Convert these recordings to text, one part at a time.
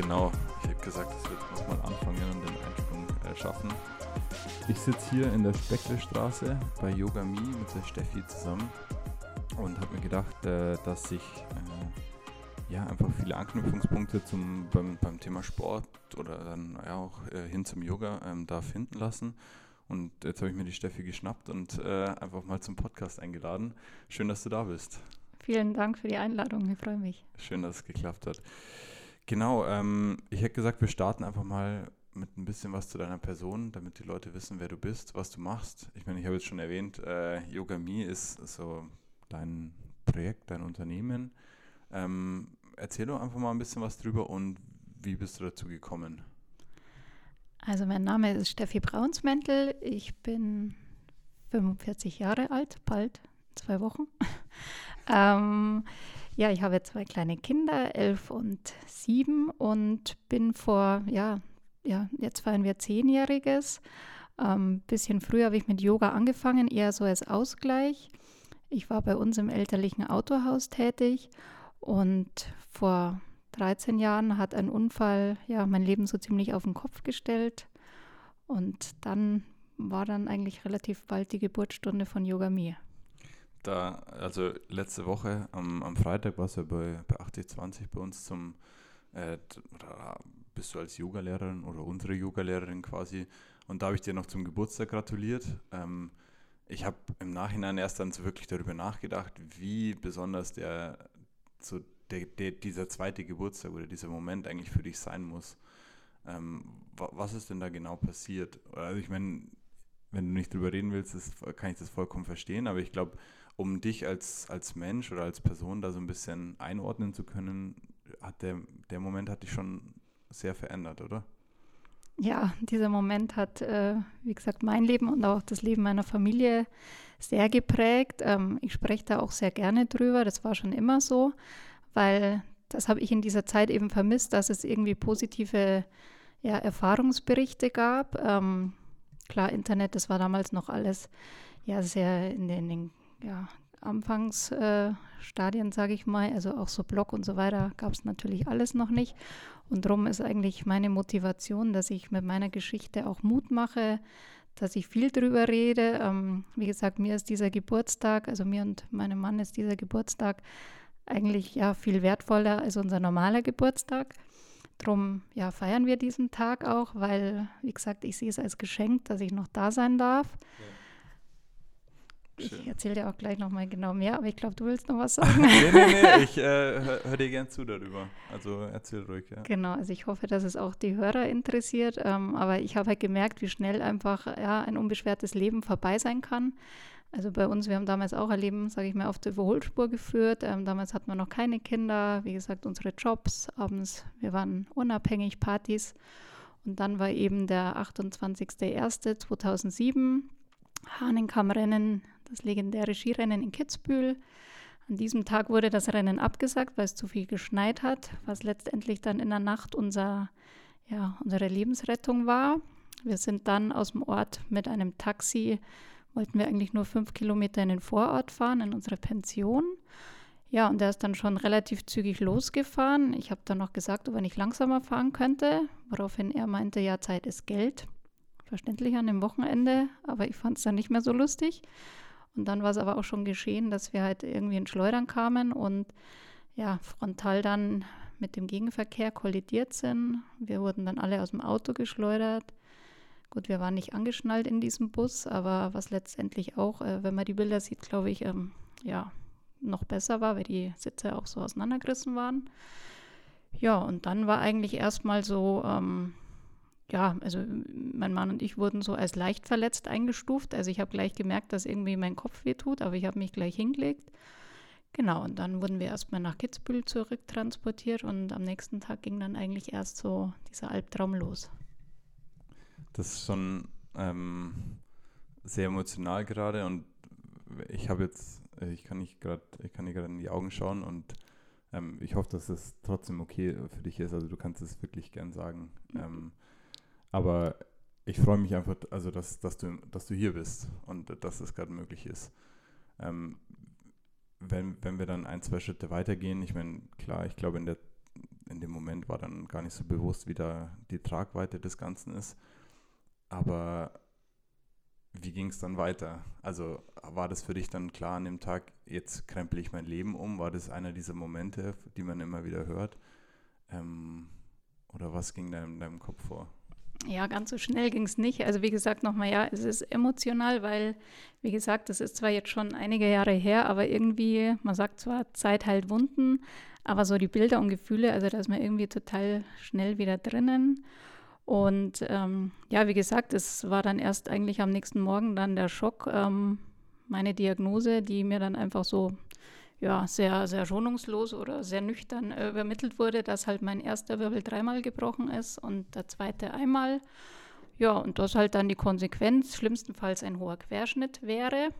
Genau, ich hätte gesagt, dass wir jetzt nochmal anfangen und den Einsprung äh, schaffen. Ich sitze hier in der Specklestraße bei Yoga Me mit der Steffi zusammen und habe mir gedacht, äh, dass ich äh, ja einfach viele Anknüpfungspunkte zum, beim, beim Thema Sport oder dann ja auch äh, hin zum Yoga ähm, da finden lassen. Und jetzt habe ich mir die Steffi geschnappt und äh, einfach mal zum Podcast eingeladen. Schön, dass du da bist. Vielen Dank für die Einladung, ich freue mich. Schön, dass es geklappt hat. Genau, ähm, ich hätte gesagt, wir starten einfach mal mit ein bisschen was zu deiner Person, damit die Leute wissen, wer du bist, was du machst. Ich meine, ich habe jetzt schon erwähnt, äh, Yoga Me ist so dein Projekt, dein Unternehmen. Ähm, erzähl doch einfach mal ein bisschen was drüber und wie bist du dazu gekommen? Also mein Name ist Steffi Braunsmäntel. Ich bin 45 Jahre alt, bald zwei Wochen. ähm, ja, ich habe zwei kleine Kinder, elf und sieben und bin vor, ja, ja, jetzt feiern wir zehnjähriges. Ein ähm, bisschen früher habe ich mit Yoga angefangen, eher so als Ausgleich. Ich war bei uns im elterlichen Autohaus tätig und vor 13 Jahren hat ein Unfall ja mein Leben so ziemlich auf den Kopf gestellt und dann war dann eigentlich relativ bald die Geburtsstunde von Yoga Me da, also letzte Woche am, am Freitag warst du ja bei, bei 8020 bei uns zum, äh, bist du als Yogalehrerin oder unsere Yogalehrerin quasi und da habe ich dir noch zum Geburtstag gratuliert. Ähm, ich habe im Nachhinein erst dann so wirklich darüber nachgedacht, wie besonders der, so der, der, dieser zweite Geburtstag oder dieser Moment eigentlich für dich sein muss. Ähm, was ist denn da genau passiert? Also ich meine, wenn du nicht drüber reden willst, das, kann ich das vollkommen verstehen, aber ich glaube, um dich als, als Mensch oder als Person da so ein bisschen einordnen zu können, hat der, der Moment hat dich schon sehr verändert, oder? Ja, dieser Moment hat, äh, wie gesagt, mein Leben und auch das Leben meiner Familie sehr geprägt. Ähm, ich spreche da auch sehr gerne drüber, das war schon immer so, weil das habe ich in dieser Zeit eben vermisst, dass es irgendwie positive ja, Erfahrungsberichte gab. Ähm, klar, Internet, das war damals noch alles ja sehr in den, in den ja, Anfangsstadien, äh, sage ich mal, also auch so Blog und so weiter, gab es natürlich alles noch nicht. Und darum ist eigentlich meine Motivation, dass ich mit meiner Geschichte auch Mut mache, dass ich viel drüber rede. Ähm, wie gesagt, mir ist dieser Geburtstag, also mir und meinem Mann ist dieser Geburtstag eigentlich ja viel wertvoller als unser normaler Geburtstag. Drum ja, feiern wir diesen Tag auch, weil, wie gesagt, ich sehe es als Geschenk, dass ich noch da sein darf. Ja. Ich erzähle dir auch gleich nochmal genau mehr, aber ich glaube, du willst noch was sagen. nee, nee, nee, ich äh, höre hör dir gern zu darüber. Also erzähl ruhig, ja. Genau, also ich hoffe, dass es auch die Hörer interessiert. Ähm, aber ich habe halt gemerkt, wie schnell einfach ja, ein unbeschwertes Leben vorbei sein kann. Also bei uns, wir haben damals auch ein Leben, sage ich mal, auf der Überholspur geführt. Ähm, damals hatten wir noch keine Kinder, wie gesagt, unsere Jobs abends, wir waren unabhängig, Partys. Und dann war eben der 28.01.2007 Hahnenkammrennen das legendäre Skirennen in Kitzbühel. An diesem Tag wurde das Rennen abgesagt, weil es zu viel geschneit hat, was letztendlich dann in der Nacht unser, ja, unsere Lebensrettung war. Wir sind dann aus dem Ort mit einem Taxi, wollten wir eigentlich nur fünf Kilometer in den Vorort fahren, in unsere Pension. Ja, und der ist dann schon relativ zügig losgefahren. Ich habe dann noch gesagt, ob er nicht langsamer fahren könnte, woraufhin er meinte, ja, Zeit ist Geld. Verständlich an dem Wochenende, aber ich fand es dann nicht mehr so lustig. Und dann war es aber auch schon geschehen, dass wir halt irgendwie in Schleudern kamen und ja, frontal dann mit dem Gegenverkehr kollidiert sind. Wir wurden dann alle aus dem Auto geschleudert. Gut, wir waren nicht angeschnallt in diesem Bus, aber was letztendlich auch, äh, wenn man die Bilder sieht, glaube ich, ähm, ja, noch besser war, weil die Sitze auch so auseinandergerissen waren. Ja, und dann war eigentlich erstmal so, ähm, ja, also mein Mann und ich wurden so als leicht verletzt eingestuft. Also ich habe gleich gemerkt, dass irgendwie mein Kopf weh tut, aber ich habe mich gleich hingelegt. Genau, und dann wurden wir erstmal nach Kitzbühel zurücktransportiert und am nächsten Tag ging dann eigentlich erst so dieser Albtraum los. Das ist schon ähm, sehr emotional gerade und ich habe jetzt, ich kann nicht gerade, ich kann dir gerade in die Augen schauen und ähm, ich hoffe, dass es trotzdem okay für dich ist. Also du kannst es wirklich gern sagen. Mhm. Ähm, aber ich freue mich einfach, also dass, dass, du, dass du hier bist und dass es gerade möglich ist. Ähm, wenn, wenn wir dann ein, zwei Schritte weitergehen, ich meine, klar, ich glaube, in der, in dem Moment war dann gar nicht so bewusst, wie da die Tragweite des Ganzen ist. Aber wie ging es dann weiter? Also war das für dich dann klar an dem Tag, jetzt krempel ich mein Leben um? War das einer dieser Momente, die man immer wieder hört? Ähm, oder was ging da in deinem Kopf vor? Ja, ganz so schnell ging es nicht. Also wie gesagt, nochmal, ja, es ist emotional, weil, wie gesagt, das ist zwar jetzt schon einige Jahre her, aber irgendwie, man sagt zwar, Zeit heilt Wunden, aber so die Bilder und Gefühle, also da ist man irgendwie total schnell wieder drinnen. Und ähm, ja, wie gesagt, es war dann erst eigentlich am nächsten Morgen dann der Schock, ähm, meine Diagnose, die mir dann einfach so ja, sehr, sehr schonungslos oder sehr nüchtern äh, übermittelt wurde, dass halt mein erster Wirbel dreimal gebrochen ist und der zweite einmal. Ja, und das halt dann die Konsequenz, schlimmstenfalls ein hoher Querschnitt wäre.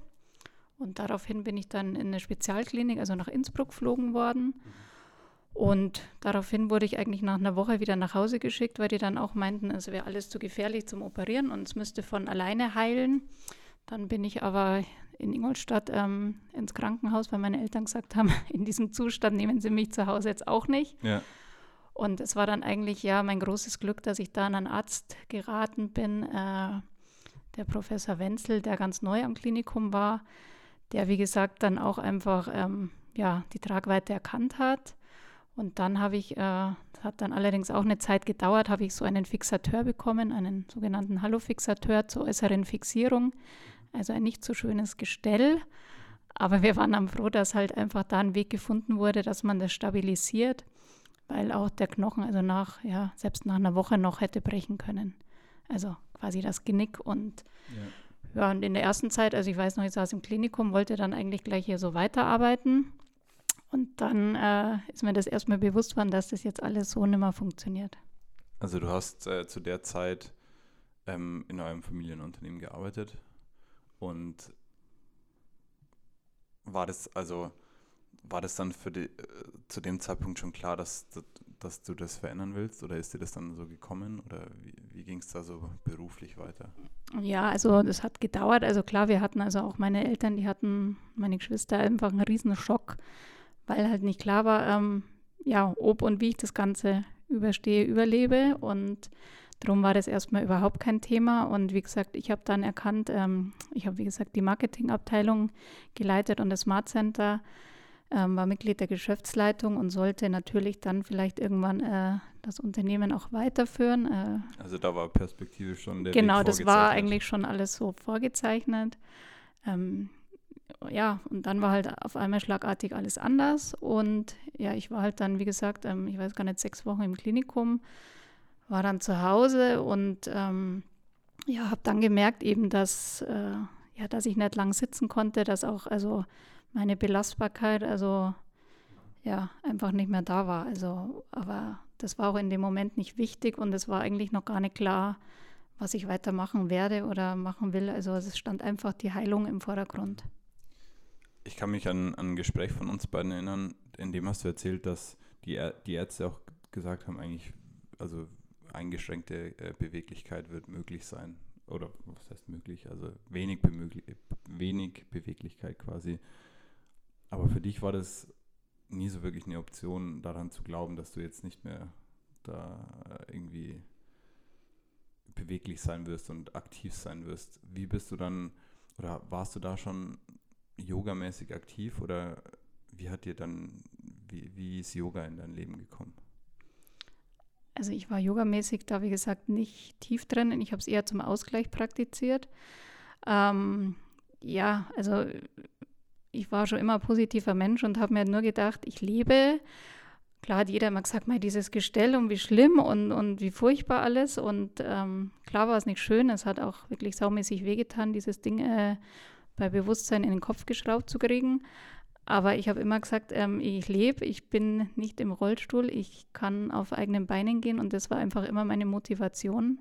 Und daraufhin bin ich dann in eine Spezialklinik, also nach Innsbruck geflogen worden. Und daraufhin wurde ich eigentlich nach einer Woche wieder nach Hause geschickt, weil die dann auch meinten, es wäre alles zu gefährlich zum Operieren und es müsste von alleine heilen. Dann bin ich aber in Ingolstadt ähm, ins Krankenhaus, weil meine Eltern gesagt haben, in diesem Zustand nehmen sie mich zu Hause jetzt auch nicht. Ja. Und es war dann eigentlich ja mein großes Glück, dass ich da an einen Arzt geraten bin, äh, der Professor Wenzel, der ganz neu am Klinikum war, der wie gesagt dann auch einfach ähm, ja, die Tragweite erkannt hat. Und dann habe ich, äh, hat dann allerdings auch eine Zeit gedauert, habe ich so einen Fixateur bekommen, einen sogenannten Hallo-Fixateur zur äußeren Fixierung. Also ein nicht so schönes Gestell. Aber wir waren dann froh, dass halt einfach da ein Weg gefunden wurde, dass man das stabilisiert, weil auch der Knochen, also nach, ja, selbst nach einer Woche noch hätte brechen können. Also quasi das Genick und ja. ja, und in der ersten Zeit, also ich weiß noch, ich saß im Klinikum, wollte dann eigentlich gleich hier so weiterarbeiten. Und dann äh, ist mir das erstmal bewusst worden, dass das jetzt alles so nicht mehr funktioniert. Also du hast äh, zu der Zeit ähm, in eurem Familienunternehmen gearbeitet und war das also war das dann für die, äh, zu dem Zeitpunkt schon klar, dass, dass du das verändern willst oder ist dir das dann so gekommen oder wie, wie ging es da so beruflich weiter? Ja, also das hat gedauert. Also klar, wir hatten also auch meine Eltern, die hatten, meine Geschwister einfach einen riesen Schock, weil halt nicht klar war, ähm, ja, ob und wie ich das Ganze überstehe, überlebe und Darum war das erstmal überhaupt kein Thema. Und wie gesagt, ich habe dann erkannt, ähm, ich habe wie gesagt die Marketingabteilung geleitet und das Smart Center, ähm, war Mitglied der Geschäftsleitung und sollte natürlich dann vielleicht irgendwann äh, das Unternehmen auch weiterführen. Äh, also da war Perspektive schon der Genau, das war eigentlich schon alles so vorgezeichnet. Ähm, ja, und dann war halt auf einmal schlagartig alles anders. Und ja, ich war halt dann, wie gesagt, ähm, ich weiß gar nicht, sechs Wochen im Klinikum war dann zu Hause und ähm, ja, habe dann gemerkt eben, dass, äh, ja, dass ich nicht lang sitzen konnte, dass auch also meine Belastbarkeit also ja einfach nicht mehr da war. Also, aber das war auch in dem Moment nicht wichtig und es war eigentlich noch gar nicht klar, was ich weitermachen werde oder machen will. Also es stand einfach die Heilung im Vordergrund. Ich kann mich an, an ein Gespräch von uns beiden erinnern, in dem hast du erzählt, dass die, die Ärzte auch gesagt haben, eigentlich, also eingeschränkte äh, Beweglichkeit wird möglich sein. Oder was heißt möglich? Also wenig, wenig Beweglichkeit quasi. Aber für dich war das nie so wirklich eine Option, daran zu glauben, dass du jetzt nicht mehr da irgendwie beweglich sein wirst und aktiv sein wirst. Wie bist du dann, oder warst du da schon yogamäßig aktiv oder wie hat dir dann, wie, wie ist Yoga in dein Leben gekommen? Also ich war yogamäßig da, wie gesagt, nicht tief drin. Ich habe es eher zum Ausgleich praktiziert. Ähm, ja, also ich war schon immer ein positiver Mensch und habe mir nur gedacht, ich lebe. Klar hat jeder immer gesagt, mal dieses Gestell und wie schlimm und, und wie furchtbar alles. Und ähm, klar war es nicht schön. Es hat auch wirklich saumäßig wehgetan, dieses Ding äh, bei Bewusstsein in den Kopf geschraubt zu kriegen. Aber ich habe immer gesagt, ähm, ich lebe, ich bin nicht im Rollstuhl, ich kann auf eigenen Beinen gehen. Und das war einfach immer meine Motivation.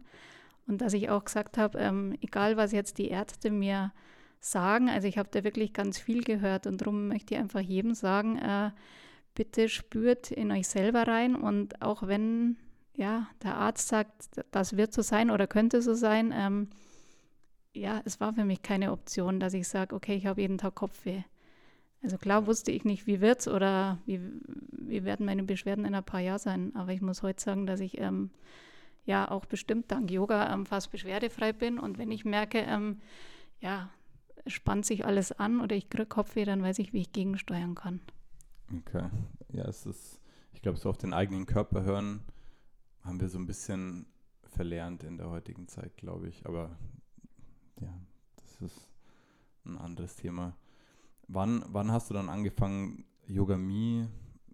Und dass ich auch gesagt habe, ähm, egal was jetzt die Ärzte mir sagen, also ich habe da wirklich ganz viel gehört. Und darum möchte ich einfach jedem sagen, äh, bitte spürt in euch selber rein. Und auch wenn ja, der Arzt sagt, das wird so sein oder könnte so sein, ähm, ja, es war für mich keine Option, dass ich sage, okay, ich habe jeden Tag Kopfweh Also klar wusste ich nicht, wie wird's oder wie, wie werden meine Beschwerden in ein paar Jahren sein. Aber ich muss heute sagen, dass ich ähm, ja auch bestimmt dank Yoga ähm, fast beschwerdefrei bin. Und wenn ich merke, ähm, ja, spannt sich alles an oder ich kriege Kopfweh, dann weiß ich, wie ich gegensteuern kann. Okay. Ja, es ist, ich glaube, so auf den eigenen Körper hören haben wir so ein bisschen verlernt in der heutigen Zeit, glaube ich. Aber ja, das ist ein anderes Thema. Wann, wann hast du dann angefangen, Yoga Mi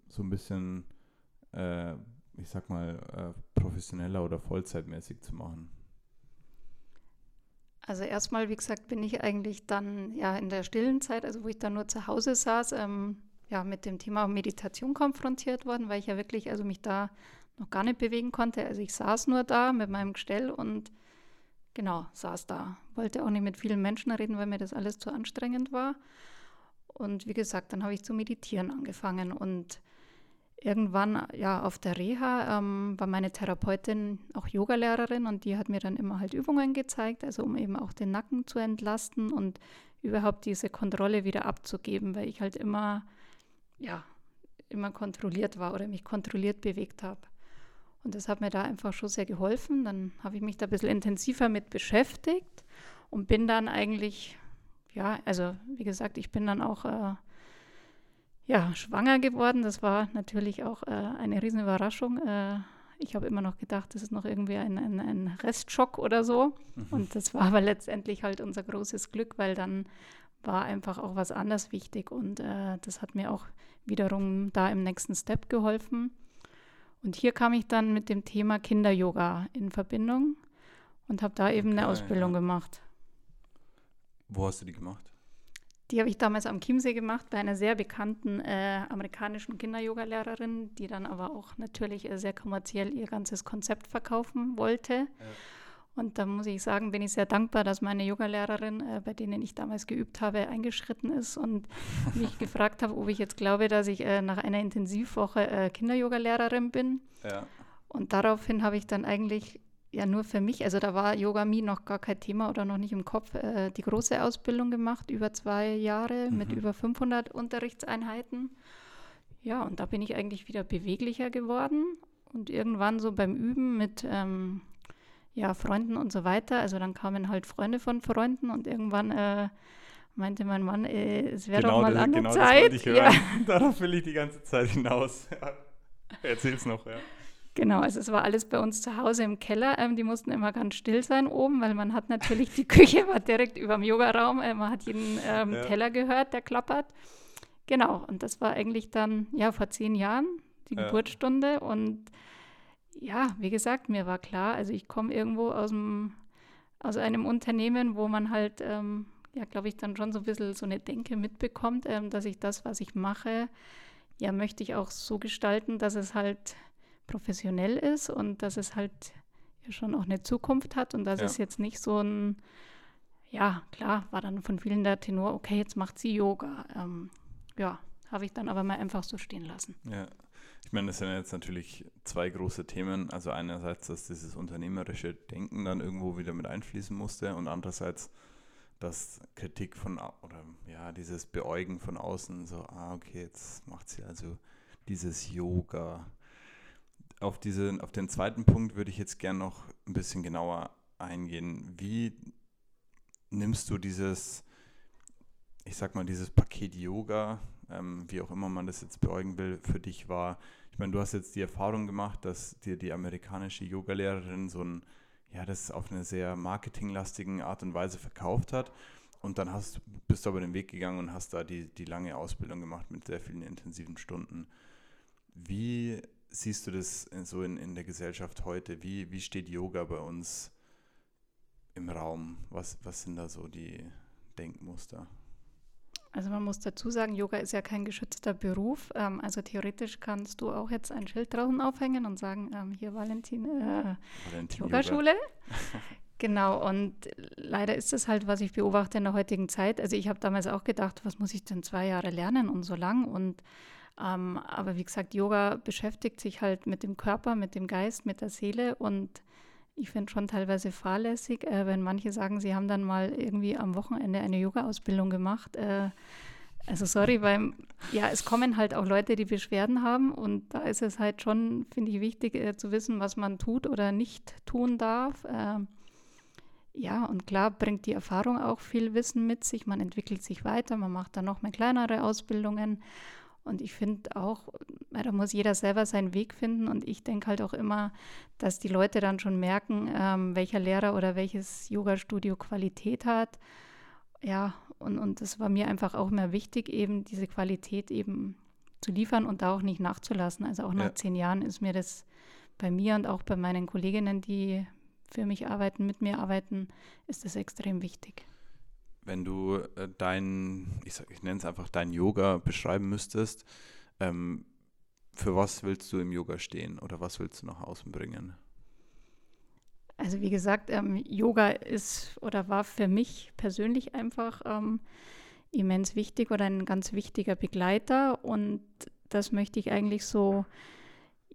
so ein bisschen, äh, ich sag mal, äh, professioneller oder vollzeitmäßig zu machen? Also erstmal, wie gesagt, bin ich eigentlich dann ja in der stillen Zeit, also wo ich dann nur zu Hause saß, ähm, ja, mit dem Thema Meditation konfrontiert worden, weil ich ja wirklich, also mich da noch gar nicht bewegen konnte. Also ich saß nur da mit meinem Gestell und genau, saß da. Wollte auch nicht mit vielen Menschen reden, weil mir das alles zu anstrengend war. Und wie gesagt, dann habe ich zu meditieren angefangen und irgendwann, ja, auf der Reha ähm, war meine Therapeutin auch Yogalehrerin und die hat mir dann immer halt Übungen gezeigt, also um eben auch den Nacken zu entlasten und überhaupt diese Kontrolle wieder abzugeben, weil ich halt immer, ja, immer kontrolliert war oder mich kontrolliert bewegt habe. Und das hat mir da einfach schon sehr geholfen. Dann habe ich mich da ein bisschen intensiver mit beschäftigt und bin dann eigentlich ja, also wie gesagt, ich bin dann auch äh, ja, schwanger geworden. Das war natürlich auch äh, eine riesen Überraschung. Äh, ich habe immer noch gedacht, das ist noch irgendwie ein, ein, ein Restschock oder so. Mhm. Und das war aber letztendlich halt unser großes Glück, weil dann war einfach auch was anderes wichtig. Und äh, das hat mir auch wiederum da im nächsten Step geholfen. Und hier kam ich dann mit dem Thema Kinder-Yoga in Verbindung und habe da eben okay, eine Ausbildung ja. gemacht. Wo hast du die gemacht? Die habe ich damals am Chiemsee gemacht bei einer sehr bekannten äh, amerikanischen Kinder-Yoga-Lehrerin, die dann aber auch natürlich äh, sehr kommerziell ihr ganzes Konzept verkaufen wollte. Ja. Und da muss ich sagen, bin ich sehr dankbar, dass meine Yogalehrerin, äh, bei denen ich damals geübt habe, eingeschritten ist und mich gefragt habe, ob ich jetzt glaube, dass ich äh, nach einer Intensivwoche äh, Kinder-Yoga-Lehrerin bin. Ja. Und daraufhin habe ich dann eigentlich ja nur für mich, also da war Yoga Mi noch gar kein Thema oder noch nicht im Kopf, äh, die große Ausbildung gemacht, über zwei Jahre mhm. mit über 500 Unterrichtseinheiten. Ja, und da bin ich eigentlich wieder beweglicher geworden und irgendwann so beim Üben mit ähm, ja, Freunden und so weiter, also dann kamen halt Freunde von Freunden und irgendwann äh, meinte mein Mann, äh, es wäre genau, doch mal an der genau Zeit. Das ich hören. Ja. Darauf will ich die ganze Zeit hinaus. Erzähl's noch, ja. Genau, also es war alles bei uns zu Hause im Keller. Ähm, die mussten immer ganz still sein oben, weil man hat natürlich, die Küche war direkt über dem Yogaraum. Äh, man hat jeden ähm, ja. Teller gehört, der klappert. Genau, und das war eigentlich dann, ja, vor zehn Jahren die ja. Geburtsstunde. Und ja, wie gesagt, mir war klar, also ich komme irgendwo aus, dem, aus einem Unternehmen, wo man halt, ähm, ja, glaube ich, dann schon so ein bisschen so eine Denke mitbekommt, ähm, dass ich das, was ich mache, ja, möchte ich auch so gestalten, dass es halt professionell ist und dass es halt ja schon auch eine Zukunft hat und dass ja. es jetzt nicht so ein, ja, klar, war dann von vielen der Tenor, okay, jetzt macht sie Yoga. Ähm, ja, habe ich dann aber mal einfach so stehen lassen. Ja, ich meine, das sind jetzt natürlich zwei große Themen. Also einerseits, dass dieses unternehmerische Denken dann irgendwo wieder mit einfließen musste und andererseits, dass Kritik von, oder ja, dieses Beäugen von außen, so, ah, okay, jetzt macht sie also dieses Yoga auf, diese, auf den zweiten Punkt würde ich jetzt gerne noch ein bisschen genauer eingehen. Wie nimmst du dieses, ich sag mal, dieses Paket Yoga, ähm, wie auch immer man das jetzt beäugen will, für dich war? Ich meine, du hast jetzt die Erfahrung gemacht, dass dir die amerikanische Yogalehrerin so ein, ja, das auf eine sehr marketinglastigen Art und Weise verkauft hat. Und dann hast, bist du aber den Weg gegangen und hast da die, die lange Ausbildung gemacht mit sehr vielen intensiven Stunden. Wie siehst du das so in, in der Gesellschaft heute? Wie, wie steht Yoga bei uns im Raum? Was, was sind da so die Denkmuster? Also man muss dazu sagen, Yoga ist ja kein geschützter Beruf. Ähm, also theoretisch kannst du auch jetzt ein Schild draußen aufhängen und sagen, ähm, hier Valentin, äh, Valentin Yogaschule. genau, und leider ist es halt, was ich beobachte in der heutigen Zeit. Also ich habe damals auch gedacht, was muss ich denn zwei Jahre lernen und so lang und ähm, aber wie gesagt, Yoga beschäftigt sich halt mit dem Körper, mit dem Geist, mit der Seele und ich finde schon teilweise fahrlässig, äh, wenn manche sagen, sie haben dann mal irgendwie am Wochenende eine Yoga-Ausbildung gemacht. Äh, Also sorry, weil ja, es kommen halt auch Leute, die Beschwerden haben und da ist es halt schon, finde ich, wichtig äh, zu wissen, was man tut oder nicht tun darf. Äh, ja, und klar bringt die Erfahrung auch viel Wissen mit sich. Man entwickelt sich weiter, man macht dann noch mal kleinere Ausbildungen. Und ich finde auch, da muss jeder selber seinen Weg finden. Und ich denke halt auch immer, dass die Leute dann schon merken, ähm, welcher Lehrer oder welches Yoga-Studio Qualität hat. Ja, und, und das war mir einfach auch mehr wichtig, eben diese Qualität eben zu liefern und da auch nicht nachzulassen. Also auch nach ja. zehn Jahren ist mir das bei mir und auch bei meinen Kolleginnen, die für mich arbeiten, mit mir arbeiten, ist das extrem wichtig. Wenn du äh, dein, ich, ich nenne es einfach dein Yoga beschreiben müsstest, ähm, für was willst du im Yoga stehen oder was willst du nach außen bringen? Also wie gesagt, ähm, Yoga ist oder war für mich persönlich einfach ähm, immens wichtig oder ein ganz wichtiger Begleiter und das möchte ich eigentlich so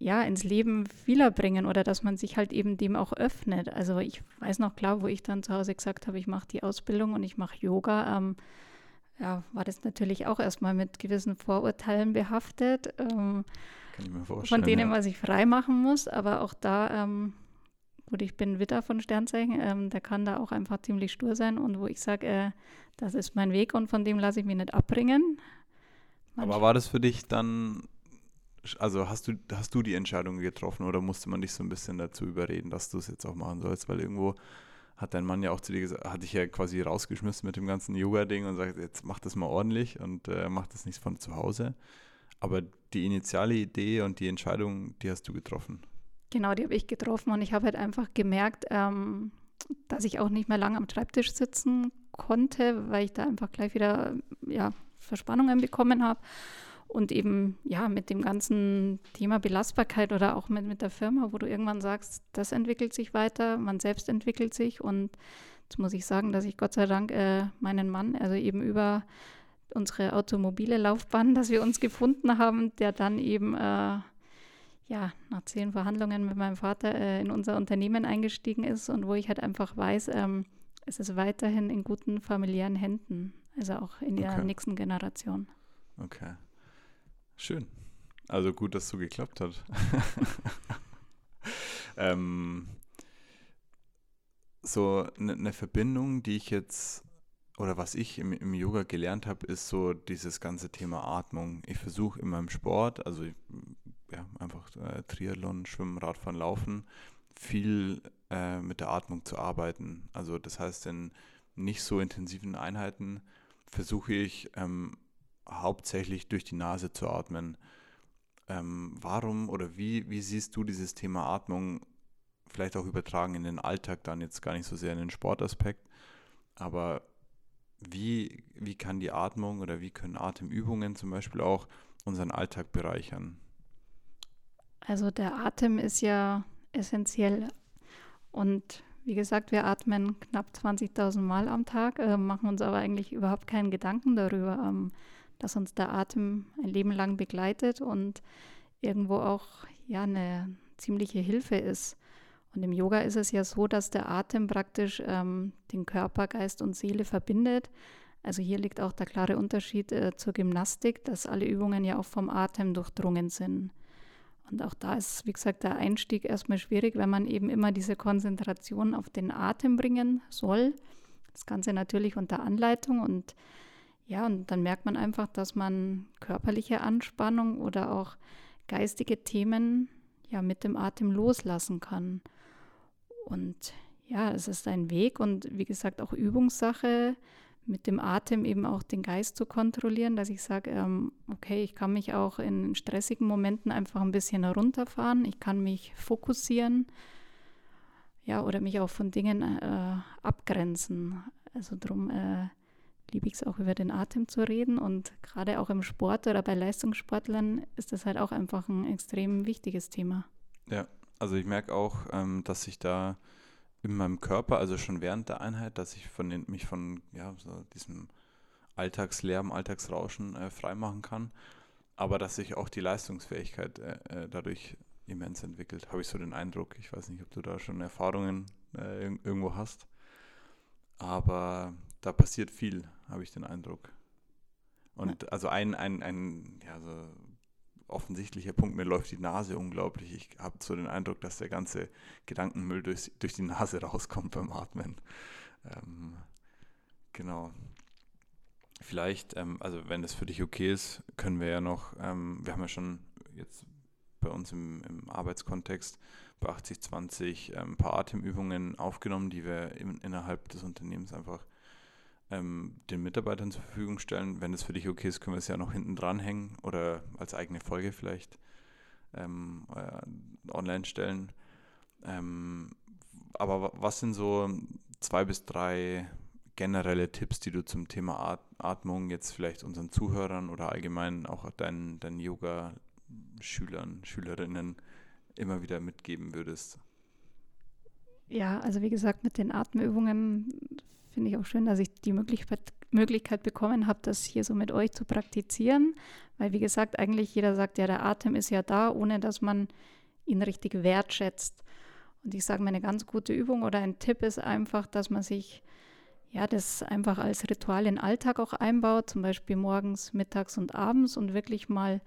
ja ins Leben vieler bringen oder dass man sich halt eben dem auch öffnet. Also ich weiß noch klar, wo ich dann zu Hause gesagt habe, ich mache die Ausbildung und ich mache Yoga. Ähm, ja, war das natürlich auch erstmal mit gewissen Vorurteilen behaftet, ähm, von denen ja. man sich frei machen muss. Aber auch da ähm, Gut, ich bin Witter von Sternzeichen, ähm, der kann da auch einfach ziemlich stur sein und wo ich sage, äh, das ist mein Weg und von dem lasse ich mich nicht abbringen. Manch Aber war das für dich dann, also hast du, hast du die Entscheidung getroffen oder musste man dich so ein bisschen dazu überreden, dass du es jetzt auch machen sollst? Weil irgendwo hat dein Mann ja auch zu dir gesagt, hat dich ja quasi rausgeschmissen mit dem ganzen Yoga-Ding und sagt, jetzt mach das mal ordentlich und äh, mach das nicht von zu Hause. Aber die initiale Idee und die Entscheidung, die hast du getroffen. Genau, die habe ich getroffen und ich habe halt einfach gemerkt, ähm, dass ich auch nicht mehr lange am Schreibtisch sitzen konnte, weil ich da einfach gleich wieder ja, Verspannungen bekommen habe. Und eben ja mit dem ganzen Thema Belastbarkeit oder auch mit, mit der Firma, wo du irgendwann sagst, das entwickelt sich weiter, man selbst entwickelt sich. Und jetzt muss ich sagen, dass ich Gott sei Dank äh, meinen Mann, also eben über unsere automobile Laufbahn, dass wir uns gefunden haben, der dann eben äh, ja, nach zehn Verhandlungen mit meinem Vater äh, in unser Unternehmen eingestiegen ist und wo ich halt einfach weiß, ähm, es ist weiterhin in guten familiären Händen, also auch in der nächsten Generation. Okay. Schön. Also gut, dass es so geklappt hat. ähm, so eine ne Verbindung, die ich jetzt oder was ich im, im Yoga gelernt habe, ist so dieses ganze Thema Atmung. Ich versuche in meinem Sport, also ich ja, einfach äh, Triathlon, Schwimmen, Radfahren, Laufen, viel äh, mit der Atmung zu arbeiten. Also das heißt, in nicht so intensiven Einheiten versuche ich ähm, hauptsächlich durch die Nase zu atmen. Ähm, warum oder wie, wie siehst du dieses Thema Atmung vielleicht auch übertragen in den Alltag, dann jetzt gar nicht so sehr in den Sportaspekt, aber wie, wie kann die Atmung oder wie können Atemübungen zum Beispiel auch unseren Alltag bereichern? Also der Atem ist ja essentiell. Und wie gesagt, wir atmen knapp 20.000 Mal am Tag, äh, machen uns aber eigentlich überhaupt keinen Gedanken darüber, ähm, dass uns der Atem ein Leben lang begleitet und irgendwo auch ja eine ziemliche Hilfe ist. Und im Yoga ist es ja so, dass der Atem praktisch ähm, den Körper, Geist und Seele verbindet. Also hier liegt auch der klare Unterschied äh, zur Gymnastik, dass alle Übungen ja auch vom Atem durchdrungen sind. Und auch da ist, wie gesagt, der Einstieg erstmal schwierig, wenn man eben immer diese Konzentration auf den Atem bringen soll. Das Ganze natürlich unter Anleitung und ja, und dann merkt man einfach, dass man körperliche Anspannung oder auch geistige Themen ja mit dem Atem loslassen kann. Und ja, es ist ein Weg und wie gesagt auch Übungssache, mit dem Atem eben auch den Geist zu kontrollieren, dass ich sage, ähm, okay, ich kann mich auch in stressigen Momenten einfach ein bisschen herunterfahren, ich kann mich fokussieren, ja, oder mich auch von Dingen äh, abgrenzen. Also darum äh, liebe ich es auch über den Atem zu reden und gerade auch im Sport oder bei Leistungssportlern ist das halt auch einfach ein extrem wichtiges Thema. Ja, also ich merke auch, ähm, dass sich da in meinem Körper, also schon während der Einheit, dass ich von den, mich von ja, so diesem Alltagslärm, Alltagsrauschen äh, freimachen kann, aber dass sich auch die Leistungsfähigkeit äh, äh, dadurch immens entwickelt, habe ich so den Eindruck. Ich weiß nicht, ob du da schon Erfahrungen äh, irgendwo hast, aber da passiert viel, habe ich den Eindruck. Und ja. also ein, ein, ein ja, so offensichtlicher Punkt, mir läuft die Nase unglaublich. Ich habe so den Eindruck, dass der ganze Gedankenmüll durch, durch die Nase rauskommt beim Atmen. Ähm, genau. Vielleicht, ähm, also wenn es für dich okay ist, können wir ja noch, ähm, wir haben ja schon jetzt bei uns im, im Arbeitskontext bei 8020 ein ähm, paar Atemübungen aufgenommen, die wir in, innerhalb des Unternehmens einfach ähm, den Mitarbeitern zur Verfügung stellen. Wenn es für dich okay ist, können wir es ja noch hinten dranhängen oder als eigene Folge vielleicht ähm, äh, online stellen. Ähm, aber was sind so zwei bis drei generelle Tipps, die du zum Thema Atmung jetzt vielleicht unseren Zuhörern oder allgemein auch deinen, deinen Yoga-Schülern, Schülerinnen immer wieder mitgeben würdest? Ja, also wie gesagt, mit den Atemübungen finde ich auch schön, dass ich die Möglichkeit, Möglichkeit bekommen habe, das hier so mit euch zu praktizieren. Weil, wie gesagt, eigentlich jeder sagt ja, der Atem ist ja da, ohne dass man ihn richtig wertschätzt. Und ich sage, eine ganz gute Übung oder ein Tipp ist einfach, dass man sich ja, das einfach als Ritual in den Alltag auch einbaut, zum Beispiel morgens, mittags und abends und wirklich mal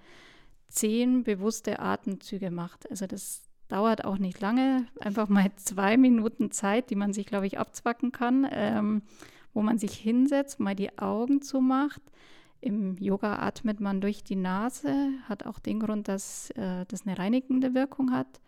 zehn bewusste Atemzüge macht. Also das dauert auch nicht lange, einfach mal zwei Minuten Zeit, die man sich, glaube ich, abzwacken kann, ähm, wo man sich hinsetzt, mal die Augen zumacht. Im Yoga atmet man durch die Nase, hat auch den Grund, dass äh, das eine reinigende Wirkung hat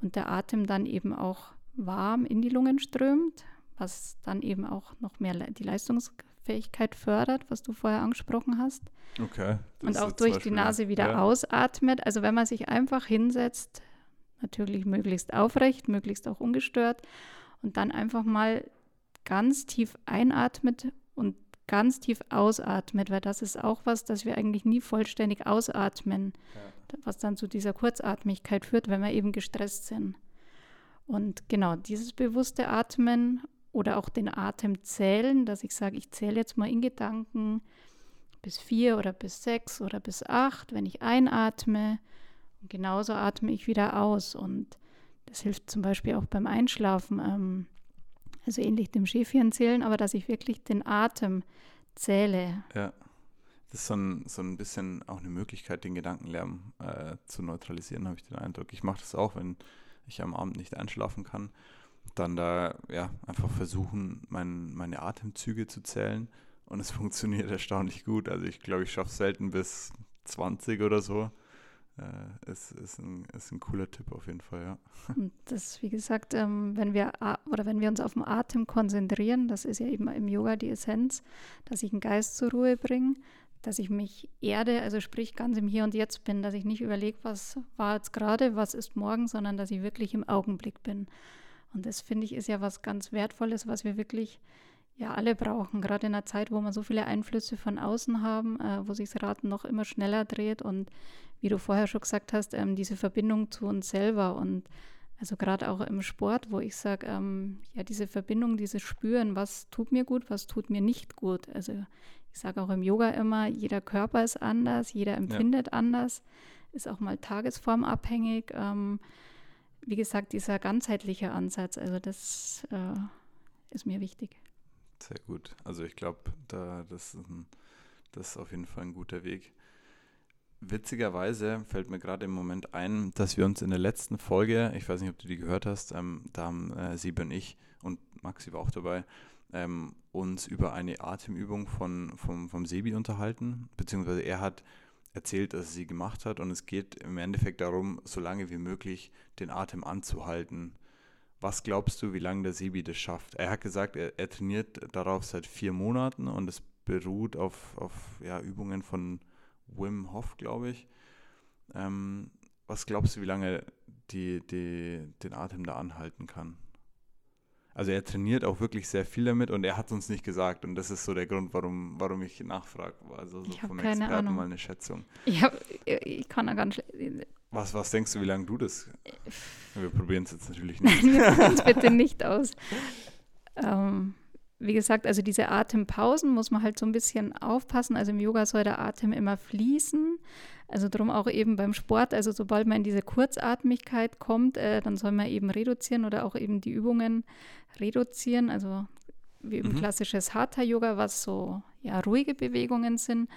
und der Atem dann eben auch warm in die Lungen strömt, was dann eben auch noch mehr die Leistungsfähigkeit fördert, was du vorher angesprochen hast. Okay. Und auch durch die Nase wieder ja. ausatmet. Also wenn man sich einfach hinsetzt, natürlich möglichst aufrecht, möglichst auch ungestört und dann einfach mal ganz tief einatmet und ganz tief ausatmet, weil das ist auch was, das wir eigentlich nie vollständig ausatmen, ja. was dann zu dieser Kurzatmigkeit führt, wenn wir eben gestresst sind. Und genau dieses bewusste Atmen oder auch den Atem zählen, dass ich sage, ich zähle jetzt mal in Gedanken bis vier oder bis sechs oder bis acht, wenn ich einatme und genauso atme ich wieder aus. Und das hilft zum Beispiel auch beim Einschlafen, ähm, also ähnlich dem Schäfchen zählen, aber dass ich wirklich den Atem zähle. Ja. Das ist so ein, so ein bisschen auch eine Möglichkeit, den Gedankenlärm äh, zu neutralisieren, habe ich den Eindruck. Ich mache das auch, wenn ich am Abend nicht einschlafen kann. Dann da ja einfach versuchen, mein, meine Atemzüge zu zählen. Und es funktioniert erstaunlich gut. Also ich glaube, ich schaffe selten bis 20 oder so äh, ist, ist, ein, ist ein cooler Tipp auf jeden Fall, ja. Und das, wie gesagt, ähm, wenn wir oder wenn wir uns auf den Atem konzentrieren, das ist ja eben im Yoga die Essenz, dass ich den Geist zur Ruhe bringe, dass ich mich erde, also sprich ganz im Hier und Jetzt bin, dass ich nicht überlege, was war jetzt gerade, was ist morgen, sondern dass ich wirklich im Augenblick bin. Und das finde ich ist ja was ganz Wertvolles, was wir wirklich ja alle brauchen, gerade in einer Zeit, wo wir so viele Einflüsse von außen haben, äh, wo sich das Rad noch immer schneller dreht und wie du vorher schon gesagt hast, ähm, diese Verbindung zu uns selber und also gerade auch im Sport, wo ich sage, ähm, ja, diese Verbindung, dieses Spüren, was tut mir gut, was tut mir nicht gut. Also ich sage auch im Yoga immer, jeder Körper ist anders, jeder empfindet ja. anders, ist auch mal tagesformabhängig. Ähm, wie gesagt, dieser ganzheitliche Ansatz, also das äh, ist mir wichtig. Sehr gut. Also ich glaube, da, das, ist das ist auf jeden Fall ein guter Weg. Witzigerweise fällt mir gerade im Moment ein, dass wir uns in der letzten Folge, ich weiß nicht, ob du die gehört hast, ähm, da haben äh, Siebe und ich und Maxi war auch dabei, ähm, uns über eine Atemübung von, vom, vom Sebi unterhalten, beziehungsweise er hat erzählt, dass er sie gemacht hat und es geht im Endeffekt darum, so lange wie möglich den Atem anzuhalten. Was glaubst du, wie lange der Sebi das schafft? Er hat gesagt, er, er trainiert darauf seit vier Monaten und es beruht auf, auf ja, Übungen von Wim Hof, glaube ich. Ähm, was glaubst du, wie lange die, die, den Atem da anhalten kann? Also er trainiert auch wirklich sehr viel damit und er hat es uns nicht gesagt und das ist so der Grund, warum, warum ich nachfrage. Also so ich vom keine Experten Ahnung. mal eine Schätzung. Ich, hab, ich kann da ganz. Was, was denkst du, wie lange du das? Wir probieren es jetzt natürlich nicht. Wir probieren es bitte nicht aus. Ähm, wie gesagt, also diese Atempausen muss man halt so ein bisschen aufpassen. Also im Yoga soll der Atem immer fließen. Also darum auch eben beim Sport. Also sobald man in diese Kurzatmigkeit kommt, äh, dann soll man eben reduzieren oder auch eben die Übungen reduzieren. Also wie im mhm. klassisches Hatha-Yoga, was so ja, ruhige Bewegungen sind.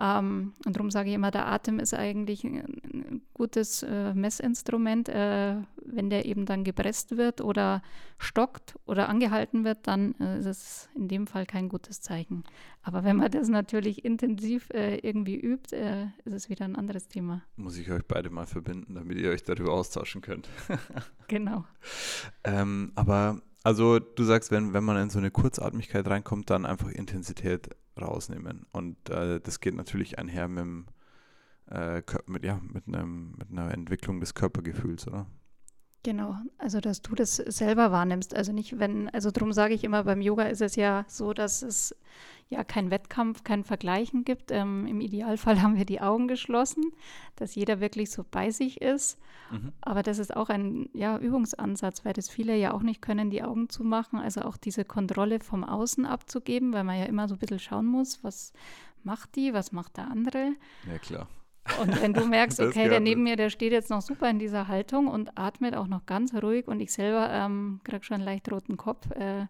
Ähm, und darum sage ich immer, der Atem ist eigentlich ein gutes äh, Messinstrument. Äh, wenn der eben dann gepresst wird oder stockt oder angehalten wird, dann äh, ist es in dem Fall kein gutes Zeichen. Aber wenn man das natürlich intensiv äh, irgendwie übt, äh, ist es wieder ein anderes Thema. Muss ich euch beide mal verbinden, damit ihr euch darüber austauschen könnt. genau. Ähm, aber also du sagst, wenn, wenn man in so eine Kurzatmigkeit reinkommt, dann einfach Intensität rausnehmen. Und äh, das geht natürlich einher mit, dem, äh, mit, ja, mit, einem, mit einer Entwicklung des Körpergefühls, oder? Genau, also dass du das selber wahrnimmst. Also nicht, wenn, also darum sage ich immer, beim Yoga ist es ja so, dass es ja kein Wettkampf, kein Vergleichen gibt. Ähm, Im Idealfall haben wir die Augen geschlossen, dass jeder wirklich so bei sich ist. Mhm. Aber das ist auch ein ja, Übungsansatz, weil das viele ja auch nicht können, die Augen zu machen. Also auch diese Kontrolle vom Außen abzugeben, weil man ja immer so ein bisschen schauen muss, was macht die, was macht der andere. Ja, klar. Und wenn du merkst, okay, der neben mir, der steht jetzt noch super in dieser Haltung und atmet auch noch ganz ruhig und ich selber ähm, kriege schon einen leicht roten Kopf. Äh,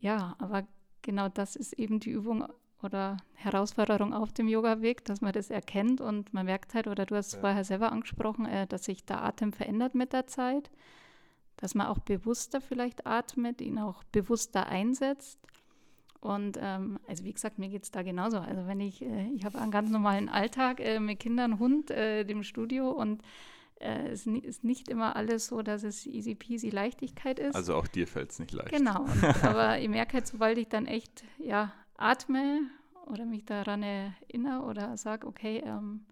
ja, aber genau das ist eben die Übung oder Herausforderung auf dem Yoga-Weg, dass man das erkennt und man merkt halt, oder du hast es ja. vorher selber angesprochen, äh, dass sich der Atem verändert mit der Zeit, dass man auch bewusster vielleicht atmet, ihn auch bewusster einsetzt und ähm, also wie gesagt, mir geht es da genauso. Also wenn ich, äh, ich habe einen ganz normalen Alltag äh, mit Kindern, Hund, äh, dem Studio und äh, es ist nicht immer alles so, dass es easy peasy Leichtigkeit ist. Also auch dir fällt es nicht leicht. Genau, und, aber ich merke halt, sobald ich dann echt ja, atme oder mich daran erinnere oder sage, okay, ähm,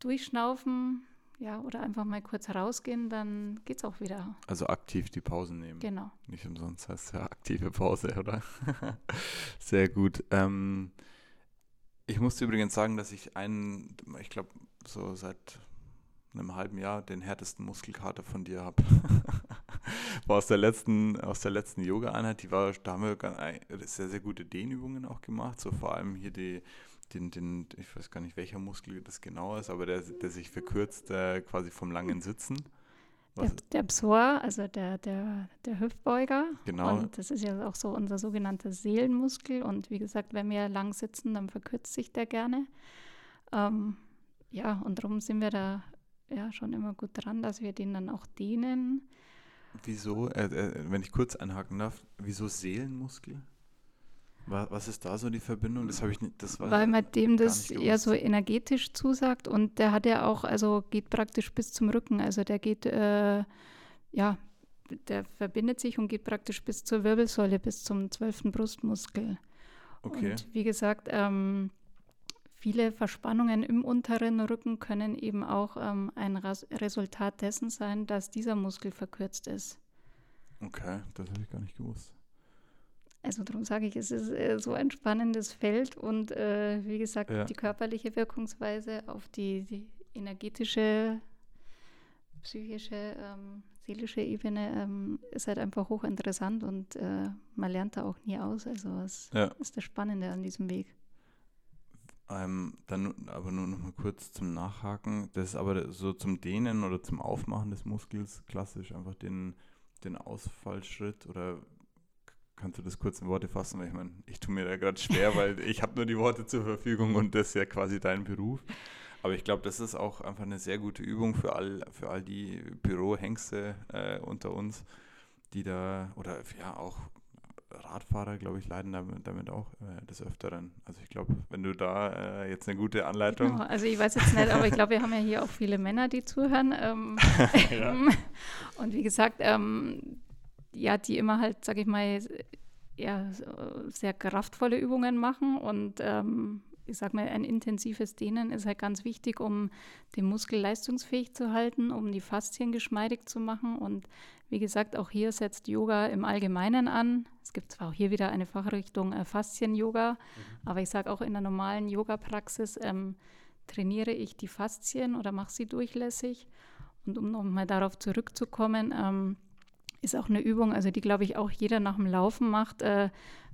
durchschnaufen, ja, oder einfach mal kurz rausgehen, dann geht es auch wieder. Also aktiv die Pausen nehmen. Genau. Nicht umsonst heißt es ja aktive Pause, oder? Sehr gut. Ähm, ich musste übrigens sagen, dass ich einen, ich glaube, so seit einem halben Jahr den härtesten Muskelkater von dir habe. war aus der letzten, aus der letzten Yoga-Einheit, die war, da haben wir sehr, sehr gute Dehnübungen auch gemacht, so vor allem hier die den, den, ich weiß gar nicht, welcher Muskel das genau ist, aber der, der sich verkürzt äh, quasi vom langen Sitzen. Der, der Psoa, also der, der, der Hüftbeuger. Genau. Und das ist ja auch so unser sogenannter Seelenmuskel. Und wie gesagt, wenn wir lang sitzen, dann verkürzt sich der gerne. Ähm, ja, und darum sind wir da ja schon immer gut dran, dass wir den dann auch dehnen. Wieso, äh, äh, wenn ich kurz einhaken darf, wieso Seelenmuskel? Was ist da so die Verbindung? Das habe ich nicht. Das war Weil man dem das ja so energetisch zusagt und der hat ja auch, also geht praktisch bis zum Rücken. Also der geht, äh, ja, der verbindet sich und geht praktisch bis zur Wirbelsäule, bis zum zwölften Brustmuskel. Okay. Und wie gesagt, ähm, viele Verspannungen im unteren Rücken können eben auch ähm, ein Ras Resultat dessen sein, dass dieser Muskel verkürzt ist. Okay, das habe ich gar nicht gewusst. Also darum sage ich, es ist äh, so ein spannendes Feld und äh, wie gesagt, ja. die körperliche Wirkungsweise auf die, die energetische, psychische, ähm, seelische Ebene ähm, ist halt einfach hochinteressant und äh, man lernt da auch nie aus. Also es ja. ist das Spannende an diesem Weg. Ähm, dann aber nur noch mal kurz zum Nachhaken. Das ist aber so zum Dehnen oder zum Aufmachen des Muskels klassisch einfach den, den Ausfallschritt oder Kannst du das kurz in Worte fassen? Weil ich meine, ich tue mir da gerade schwer, weil ich habe nur die Worte zur Verfügung und das ist ja quasi dein Beruf. Aber ich glaube, das ist auch einfach eine sehr gute Übung für all, für all die Bürohengste äh, unter uns, die da, oder ja, auch Radfahrer, glaube ich, leiden damit, damit auch äh, des Öfteren. Also ich glaube, wenn du da äh, jetzt eine gute Anleitung. Genau, also ich weiß jetzt nicht, aber ich glaube, wir haben ja hier auch viele Männer, die zuhören. Ähm, und wie gesagt, ähm, ja, die immer halt, sag ich mal, ja, sehr kraftvolle Übungen machen und ähm, ich sag mal, ein intensives Dehnen ist halt ganz wichtig, um den Muskel leistungsfähig zu halten, um die Faszien geschmeidig zu machen. Und wie gesagt, auch hier setzt Yoga im Allgemeinen an. Es gibt zwar auch hier wieder eine Fachrichtung äh, Faszien-Yoga, mhm. aber ich sage auch in der normalen Yoga-Praxis ähm, trainiere ich die Faszien oder mache sie durchlässig. Und um nochmal darauf zurückzukommen, ähm, ist auch eine Übung, also die, glaube ich, auch jeder nach dem Laufen macht, äh,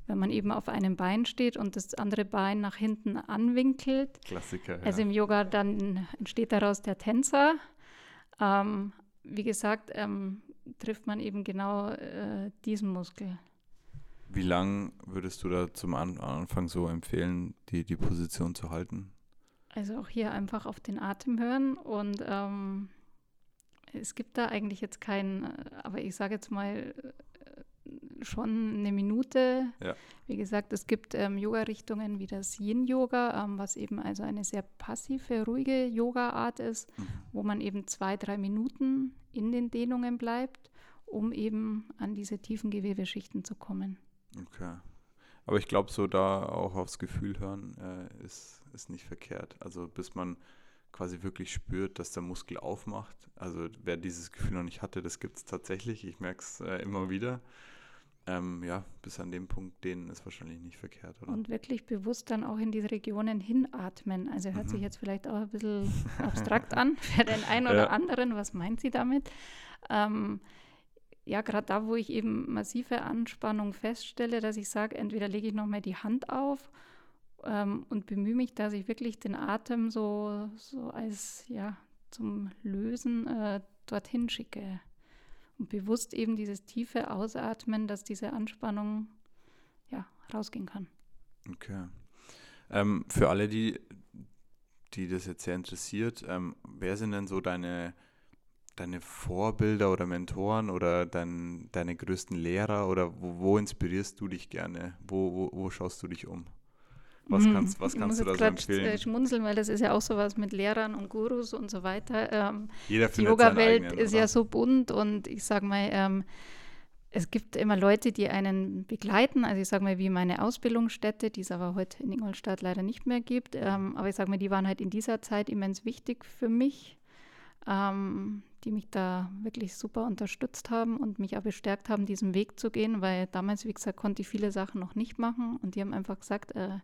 wenn man eben auf einem Bein steht und das andere Bein nach hinten anwinkelt. Klassiker. Ja. Also im Yoga dann entsteht daraus der Tänzer. Ähm, wie gesagt, ähm, trifft man eben genau äh, diesen Muskel. Wie lang würdest du da zum An Anfang so empfehlen, die, die Position zu halten? Also auch hier einfach auf den Atem hören und ähm, es gibt da eigentlich jetzt keinen, aber ich sage jetzt mal äh, schon eine Minute. Ja. Wie gesagt, es gibt ähm, Yoga-Richtungen wie das Yin-Yoga, ähm, was eben also eine sehr passive, ruhige Yoga-Art ist, mhm. wo man eben zwei, drei Minuten in den Dehnungen bleibt, um eben an diese tiefen Gewebeschichten zu kommen. Okay. Aber ich glaube, so da auch aufs Gefühl hören äh, ist, ist nicht verkehrt. Also bis man quasi wirklich spürt, dass der Muskel aufmacht. Also wer dieses Gefühl noch nicht hatte, das gibt es tatsächlich. Ich merke es äh, immer wieder. Ähm, ja, bis an dem Punkt, denen ist wahrscheinlich nicht verkehrt, oder? Und wirklich bewusst dann auch in diese Regionen hinatmen. Also hört mhm. sich jetzt vielleicht auch ein bisschen abstrakt an für den einen oder ja. anderen. Was meint sie damit? Ähm, ja, gerade da, wo ich eben massive Anspannung feststelle, dass ich sage, entweder lege ich nochmal die Hand auf ähm, und bemühe mich, dass ich wirklich den Atem so, so als ja zum Lösen äh, dorthin schicke. Und bewusst eben dieses tiefe Ausatmen, dass diese Anspannung ja rausgehen kann. Okay. Ähm, für alle, die, die das jetzt sehr interessiert, ähm, wer sind denn so deine, deine Vorbilder oder Mentoren oder dein, deine größten Lehrer oder wo, wo inspirierst du dich gerne? Wo, wo, wo schaust du dich um? Was mhm. kannst, was kannst du da so empfehlen? Ich schmunzeln, weil das ist ja auch sowas mit Lehrern und Gurus und so weiter. Ähm, Jeder die Yoga-Welt ist oder? ja so bunt und ich sage mal, ähm, es gibt immer Leute, die einen begleiten. Also ich sage mal, wie meine Ausbildungsstätte, die es aber heute in Ingolstadt leider nicht mehr gibt. Ähm, aber ich sage mal, die waren halt in dieser Zeit immens wichtig für mich, ähm, die mich da wirklich super unterstützt haben und mich auch bestärkt haben, diesen Weg zu gehen, weil damals, wie gesagt, konnte ich viele Sachen noch nicht machen und die haben einfach gesagt, äh,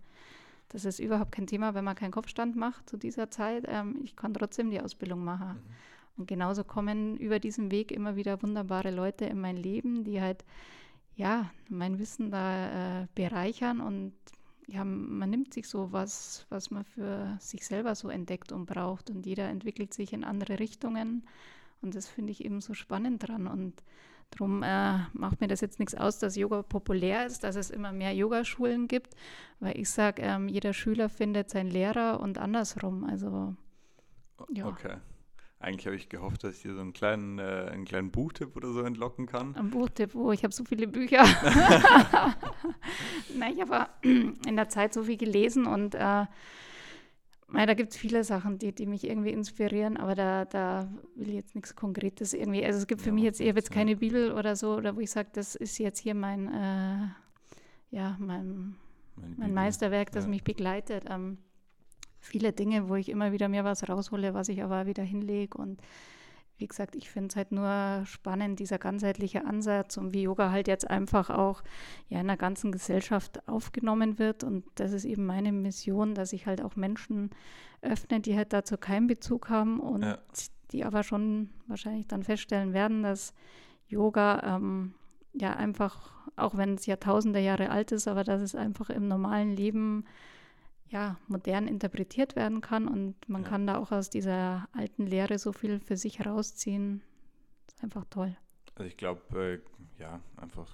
das ist überhaupt kein Thema, wenn man keinen Kopfstand macht zu dieser Zeit. Ähm, ich kann trotzdem die Ausbildung machen. Mhm. Und genauso kommen über diesen Weg immer wieder wunderbare Leute in mein Leben, die halt, ja, mein Wissen da äh, bereichern und ja, man nimmt sich so was, was man für sich selber so entdeckt und braucht und jeder entwickelt sich in andere Richtungen und das finde ich eben so spannend dran und Darum äh, macht mir das jetzt nichts aus, dass Yoga populär ist, dass es immer mehr Yogaschulen gibt, weil ich sage, ähm, jeder Schüler findet seinen Lehrer und andersrum. Also, ja. Okay. Eigentlich habe ich gehofft, dass ich dir so einen kleinen, äh, einen kleinen Buchtipp oder so entlocken kann. Ein Buchtipp, wo oh, ich habe so viele Bücher. Nein, ich habe in der Zeit so viel gelesen und äh, ja, da gibt es viele Sachen, die, die mich irgendwie inspirieren, aber da, da will ich jetzt nichts Konkretes irgendwie. Also es gibt für ja, mich jetzt eher jetzt keine Bibel oder so, oder wo ich sage, das ist jetzt hier mein, äh, ja, mein, mein Meisterwerk, das ja. mich begleitet. Ähm, viele Dinge, wo ich immer wieder mir was raushole, was ich aber wieder hinlege und wie gesagt, ich finde es halt nur spannend, dieser ganzheitliche Ansatz und wie Yoga halt jetzt einfach auch ja, in der ganzen Gesellschaft aufgenommen wird. Und das ist eben meine Mission, dass ich halt auch Menschen öffne, die halt dazu keinen Bezug haben und ja. die aber schon wahrscheinlich dann feststellen werden, dass Yoga ähm, ja einfach, auch wenn es Jahrtausende Jahre alt ist, aber dass es einfach im normalen Leben ja, modern interpretiert werden kann und man ja. kann da auch aus dieser alten Lehre so viel für sich herausziehen. Das ist einfach toll. Also ich glaube, äh, ja, einfach,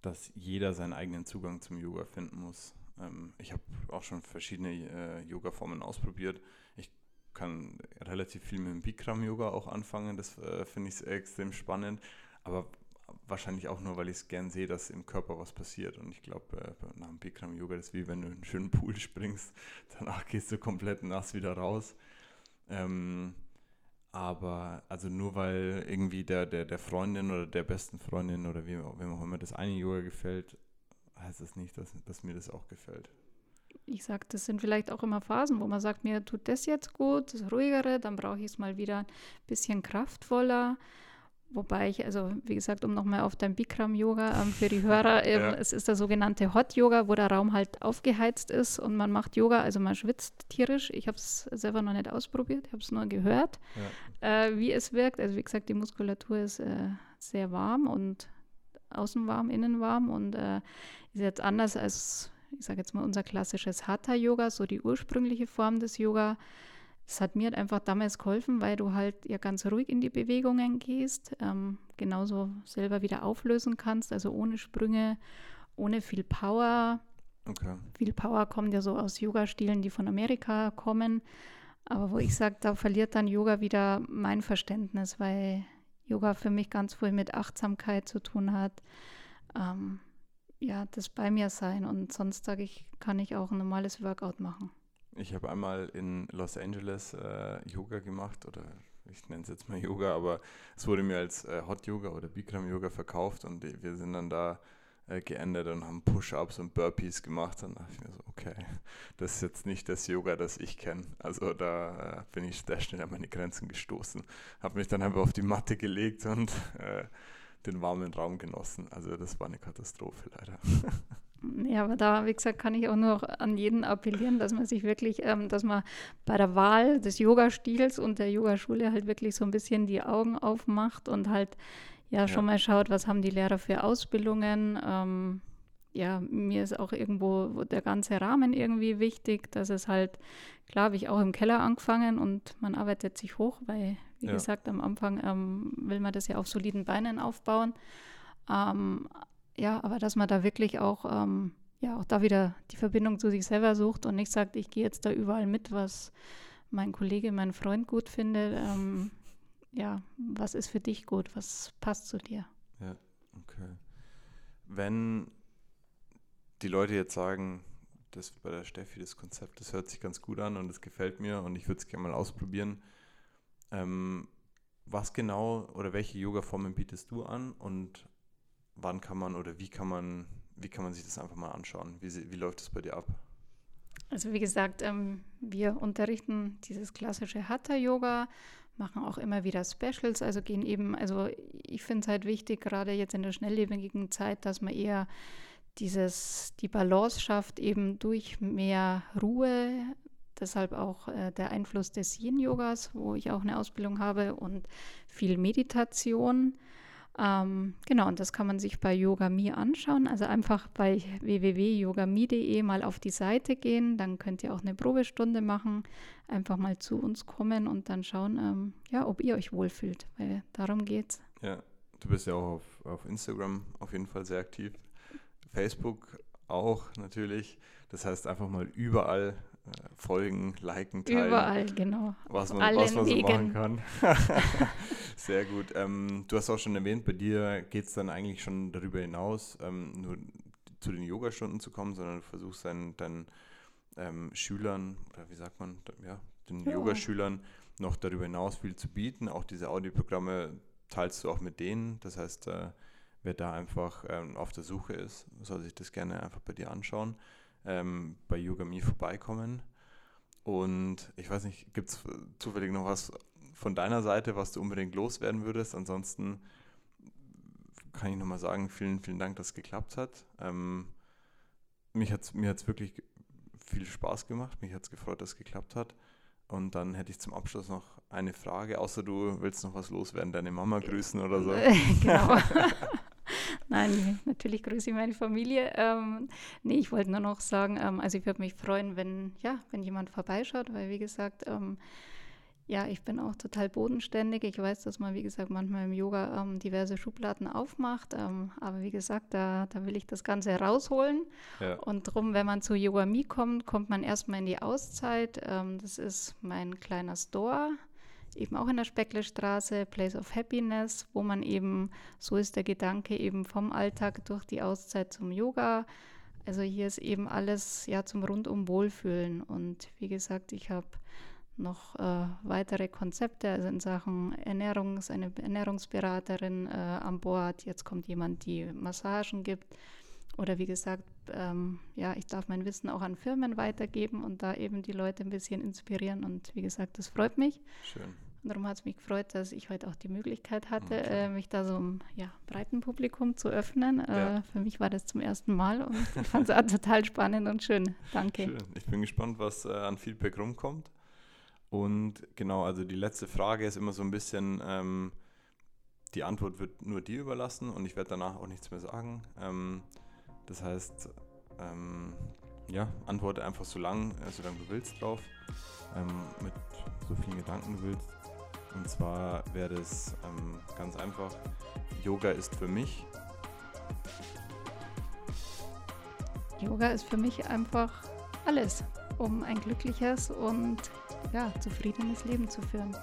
dass jeder seinen eigenen Zugang zum Yoga finden muss. Ähm, ich habe auch schon verschiedene äh, Yoga-Formen ausprobiert. Ich kann relativ viel mit dem Bikram-Yoga auch anfangen, das äh, finde ich extrem spannend. Aber wahrscheinlich auch nur, weil ich es gern sehe, dass im Körper was passiert. Und ich glaube, äh, nach dem Bikram Yoga ist wie wenn du in einen schönen Pool springst, danach gehst du komplett nass wieder raus. Ähm, aber also nur weil irgendwie der, der, der Freundin oder der besten Freundin oder wie, wem auch immer das eine Yoga gefällt, heißt das nicht, dass, dass mir das auch gefällt. Ich sage, das sind vielleicht auch immer Phasen, wo man sagt, mir tut das jetzt gut, das Ruhigere, dann brauche ich es mal wieder ein bisschen kraftvoller. Wobei ich, also wie gesagt, um nochmal auf dein Bikram-Yoga ähm, für die Hörer, ähm, ja. es ist der sogenannte Hot-Yoga, wo der Raum halt aufgeheizt ist und man macht Yoga, also man schwitzt tierisch. Ich habe es selber noch nicht ausprobiert, ich habe es nur gehört, ja. äh, wie es wirkt. Also wie gesagt, die Muskulatur ist äh, sehr warm und außen warm, innen warm und äh, ist jetzt anders als, ich sage jetzt mal, unser klassisches Hatha-Yoga, so die ursprüngliche Form des Yoga. Das hat mir halt einfach damals geholfen, weil du halt ja ganz ruhig in die Bewegungen gehst, ähm, genauso selber wieder auflösen kannst, also ohne Sprünge ohne viel Power. Okay. Viel Power kommt ja so aus Yoga-Stilen, die von Amerika kommen. Aber wo ich sage, da verliert dann Yoga wieder mein Verständnis, weil Yoga für mich ganz viel mit Achtsamkeit zu tun hat. Ähm, ja, das bei mir sein. Und sonst sage ich, kann ich auch ein normales Workout machen. Ich habe einmal in Los Angeles äh, Yoga gemacht oder ich nenne es jetzt mal Yoga, aber es wurde mir als äh, Hot Yoga oder Bikram Yoga verkauft und wir sind dann da äh, geendet und haben Push-Ups und Burpees gemacht. Dann dachte ich mir so, okay, das ist jetzt nicht das Yoga, das ich kenne. Also da äh, bin ich sehr schnell an meine Grenzen gestoßen. Habe mich dann einfach auf die Matte gelegt und äh, den warmen Raum genossen. Also das war eine Katastrophe leider. Ja, aber da, wie gesagt, kann ich auch nur an jeden appellieren, dass man sich wirklich, ähm, dass man bei der Wahl des Yoga-Stils und der Yogaschule halt wirklich so ein bisschen die Augen aufmacht und halt ja schon ja. mal schaut, was haben die Lehrer für Ausbildungen. Ähm, ja, mir ist auch irgendwo der ganze Rahmen irgendwie wichtig, dass es halt, klar, habe ich auch im Keller angefangen und man arbeitet sich hoch, weil, wie ja. gesagt, am Anfang ähm, will man das ja auf soliden Beinen aufbauen. Ähm, ja, aber dass man da wirklich auch, ähm, ja, auch da wieder die Verbindung zu sich selber sucht und nicht sagt, ich gehe jetzt da überall mit, was mein Kollege, mein Freund gut findet. Ähm, ja, was ist für dich gut? Was passt zu dir? Ja, okay. Wenn die Leute jetzt sagen, das bei der Steffi, das Konzept, das hört sich ganz gut an und es gefällt mir und ich würde es gerne mal ausprobieren. Ähm, was genau oder welche Yoga-Formen bietest du an und wann kann man oder wie kann man, wie kann man sich das einfach mal anschauen? Wie, wie läuft das bei dir ab? Also wie gesagt, ähm, wir unterrichten dieses klassische Hatha-Yoga, machen auch immer wieder Specials, also gehen eben, also ich finde es halt wichtig, gerade jetzt in der schnelllebigen Zeit, dass man eher dieses, die Balance schafft, eben durch mehr Ruhe, deshalb auch äh, der Einfluss des Yin-Yogas, wo ich auch eine Ausbildung habe und viel Meditation. Ähm, genau, und das kann man sich bei Yogami anschauen. Also einfach bei www.yogami.de mal auf die Seite gehen. Dann könnt ihr auch eine Probestunde machen. Einfach mal zu uns kommen und dann schauen, ähm, ja, ob ihr euch wohlfühlt, weil darum geht's. Ja, du bist ja auch auf, auf Instagram auf jeden Fall sehr aktiv. Facebook auch natürlich. Das heißt, einfach mal überall folgen, liken, teilen. Überall, genau. Was man, was man so machen kann. Sehr gut. Ähm, du hast auch schon erwähnt, bei dir geht es dann eigentlich schon darüber hinaus, ähm, nur zu den Yogastunden zu kommen, sondern du versuchst deinen, deinen ähm, Schülern, oder wie sagt man, ja, den ja. Yogaschülern noch darüber hinaus viel zu bieten. Auch diese Audioprogramme teilst du auch mit denen. Das heißt, äh, wer da einfach ähm, auf der Suche ist, soll sich das gerne einfach bei dir anschauen ähm, bei Yogami vorbeikommen. Und ich weiß nicht, gibt es zufällig noch was von deiner Seite, was du unbedingt loswerden würdest? Ansonsten kann ich nochmal sagen, vielen, vielen Dank, dass es geklappt hat. Ähm, mich hat's, mir hat es wirklich viel Spaß gemacht. Mich hat es gefreut, dass es geklappt hat. Und dann hätte ich zum Abschluss noch eine Frage, außer du willst noch was loswerden, deine Mama grüßen oder so. genau. Nein, natürlich grüße ich meine Familie. Ähm, nee, ich wollte nur noch sagen, ähm, also ich würde mich freuen, wenn, ja, wenn jemand vorbeischaut, weil wie gesagt, ähm, ja, ich bin auch total bodenständig. Ich weiß, dass man, wie gesagt, manchmal im Yoga ähm, diverse Schubladen aufmacht. Ähm, aber wie gesagt, da, da will ich das Ganze rausholen. Ja. Und darum, wenn man zu Yoga Me kommt, kommt man erstmal in die Auszeit. Ähm, das ist mein kleiner Store eben auch in der Specklestraße, Place of Happiness, wo man eben, so ist der Gedanke eben vom Alltag durch die Auszeit zum Yoga. Also hier ist eben alles ja zum rundum Wohlfühlen. Und wie gesagt, ich habe noch äh, weitere Konzepte, also in Sachen Ernährung ist eine Ernährungsberaterin äh, an Bord. Jetzt kommt jemand, die Massagen gibt. Oder wie gesagt, ähm, ja, ich darf mein Wissen auch an Firmen weitergeben und da eben die Leute ein bisschen inspirieren. Und wie gesagt, das freut mich. Schön. Und darum hat es mich gefreut, dass ich heute auch die Möglichkeit hatte, okay. äh, mich da so einem ja, breiten Publikum zu öffnen. Äh, ja. Äh, für mich war das zum ersten Mal und ich fand es total spannend und schön. Danke. Schön. Ich bin gespannt, was äh, an Feedback rumkommt. Und genau, also die letzte Frage ist immer so ein bisschen, ähm, die Antwort wird nur dir überlassen und ich werde danach auch nichts mehr sagen. Ähm, das heißt, ähm, ja, antworte einfach so lang, äh, solange du willst drauf, ähm, mit so vielen Gedanken du willst. Und zwar wäre das ähm, ganz einfach, Yoga ist für mich. Yoga ist für mich einfach alles, um ein glückliches und ja, zufriedenes Leben zu führen.